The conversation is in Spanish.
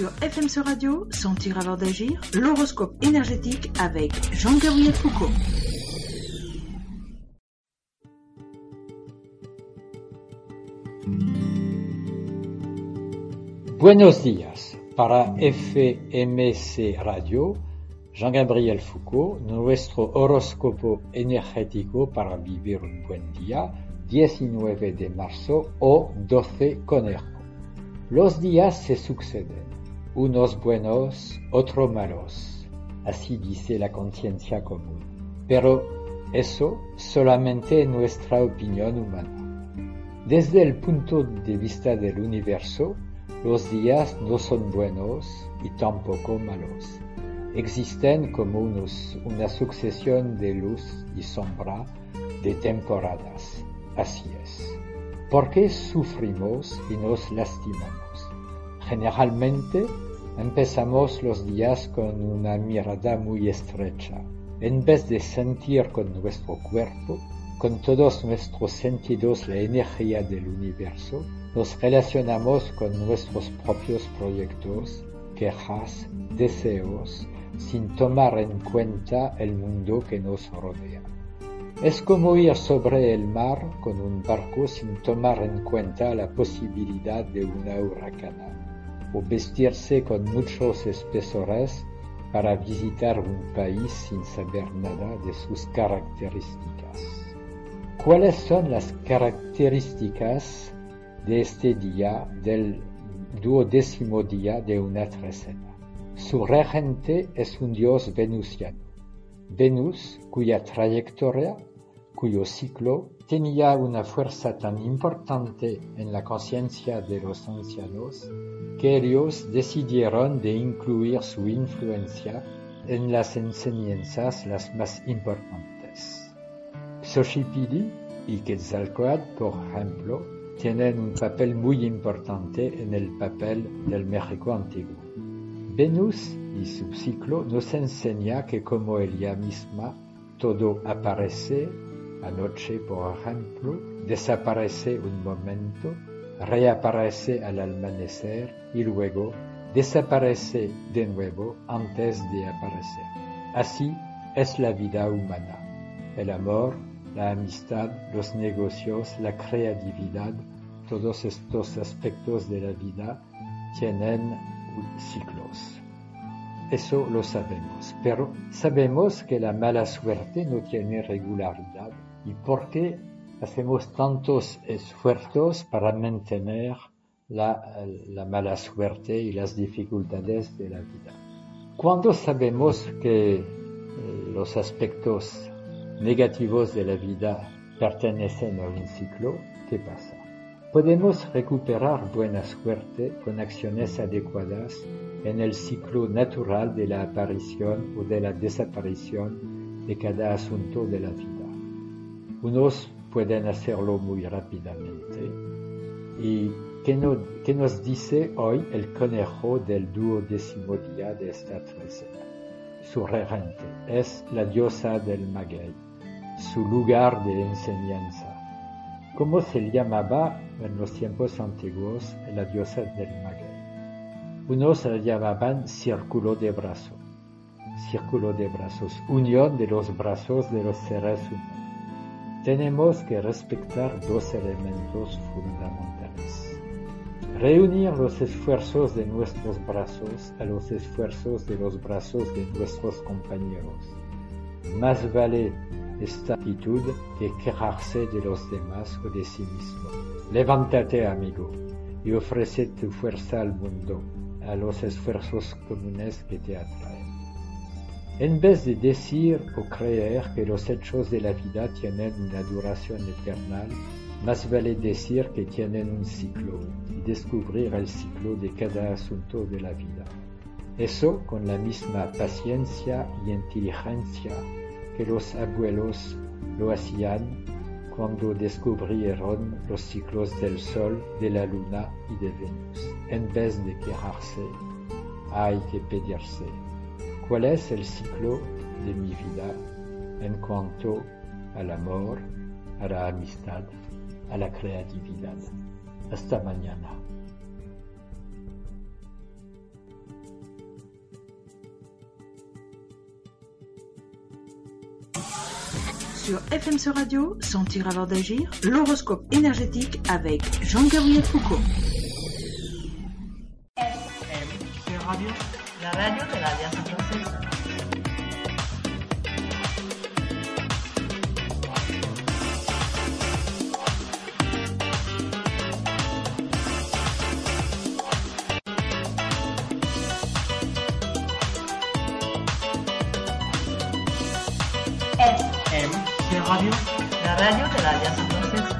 Sur FMC Radio, Sentir avant d'agir, l'horoscope énergétique avec Jean-Gabriel Foucault. Buenos días. Para FMC Radio, Jean-Gabriel Foucault, nuestro horóscopo energético para vivir un buen día, 19 de marzo o 12 conejo. Los días se suceden, unos buenos, otros malos, así dice la conciencia común. Pero eso solamente es nuestra opinión humana. Desde el punto de vista del universo, los días no son buenos y tampoco malos. Existen como unos, una sucesión de luz y sombra de temporadas. Así es. ¿Por qué sufrimos y nos lastimamos? Generalmente empezamos los días con una mirada muy estrecha. En vez de sentir con nuestro cuerpo, con todos nuestros sentidos la energía del universo, nos relacionamos con nuestros propios proyectos, quejas, deseos, sin tomar en cuenta el mundo que nos rodea. Es como ir sobre el mar con un barco sin tomar en cuenta la posibilidad de una huracana, o vestirse con muchos espesores para visitar un país sin saber nada de sus características. ¿Cuáles son las características de este día, del duodécimo día de una trecena? Su regente es un dios venusiano. Venus, cuya trayectoria cuyo ciclo tenía una fuerza tan importante en la conciencia de los ancianos que ellos decidieron de incluir su influencia en las enseñanzas las más importantes. Xochipilli y Quetzalcoatl, por ejemplo, tienen un papel muy importante en el papel del México antiguo. Venus y su ciclo nos enseña que como ella misma, todo aparece Anoche, por ejemplo, desaparece un momento, reaparece al amanecer y luego desaparece de nuevo antes de aparecer. Así es la vida humana. El amor, la amistad, los negocios, la creatividad, todos estos aspectos de la vida tienen ciclos. Eso lo sabemos, pero sabemos que la mala suerte no tiene regularidad y por qué hacemos tantos esfuerzos para mantener la, mala suerte y las dificultades de la vida. Cuando sabemos que eh, los aspectos negativos de la vida pertenecen a un ciclo, ¿qué pasa? Podemos recuperar buena suerte con acciones adecuadas en el ciclo natural de la aparición o de la desaparición de cada asunto de la vida. Unos pueden hacerlo muy rápidamente. ¿Y qué, nos dice hoy el conejo del duodécimo día de esta trecena? Su regente es la diosa del maguey, su lugar de enseñanza. ¿Cómo se llamaba en los tiempos antiguos la diosa del maguey? Unos la llamaban círculo de brazos, círculo de brazos, unión de los brazos de los seres humanos tenemos que respetar dos elementos fundamentales. Reunir los esfuerzos de nuestros brazos a los esfuerzos de los brazos de nuestros compañeros. Más vale esta actitud que quejarse de los demás o de sí mismo. Levántate, amigo, y ofrece tu fuerza al mundo, a los esfuerzos comunes que te atraen. En vez de decir o creer que los hechos de la vida tienen una duración eterna, más vale decir que tienen un ciclo y descubrir el ciclo de cada asunto de la vida. Eso con la misma paciencia y inteligencia que los abuelos lo hacían cuando descubrieron los ciclos del Sol, de la Luna y de Venus. En vez de quejarse, hay que pedirse, ¿cuál es el ciclo de mi vida en cuanto al amor, a la amistad, a la creatividad? Hasta mañana. Sur FMC Radio, Sentir avant d'agir, l'horoscope énergétique avec Jean-Gabriel Foucault. FMC Radio, la radio de l'Alianza Francesa. FM Radio, la radio de l'Alianza Francesa.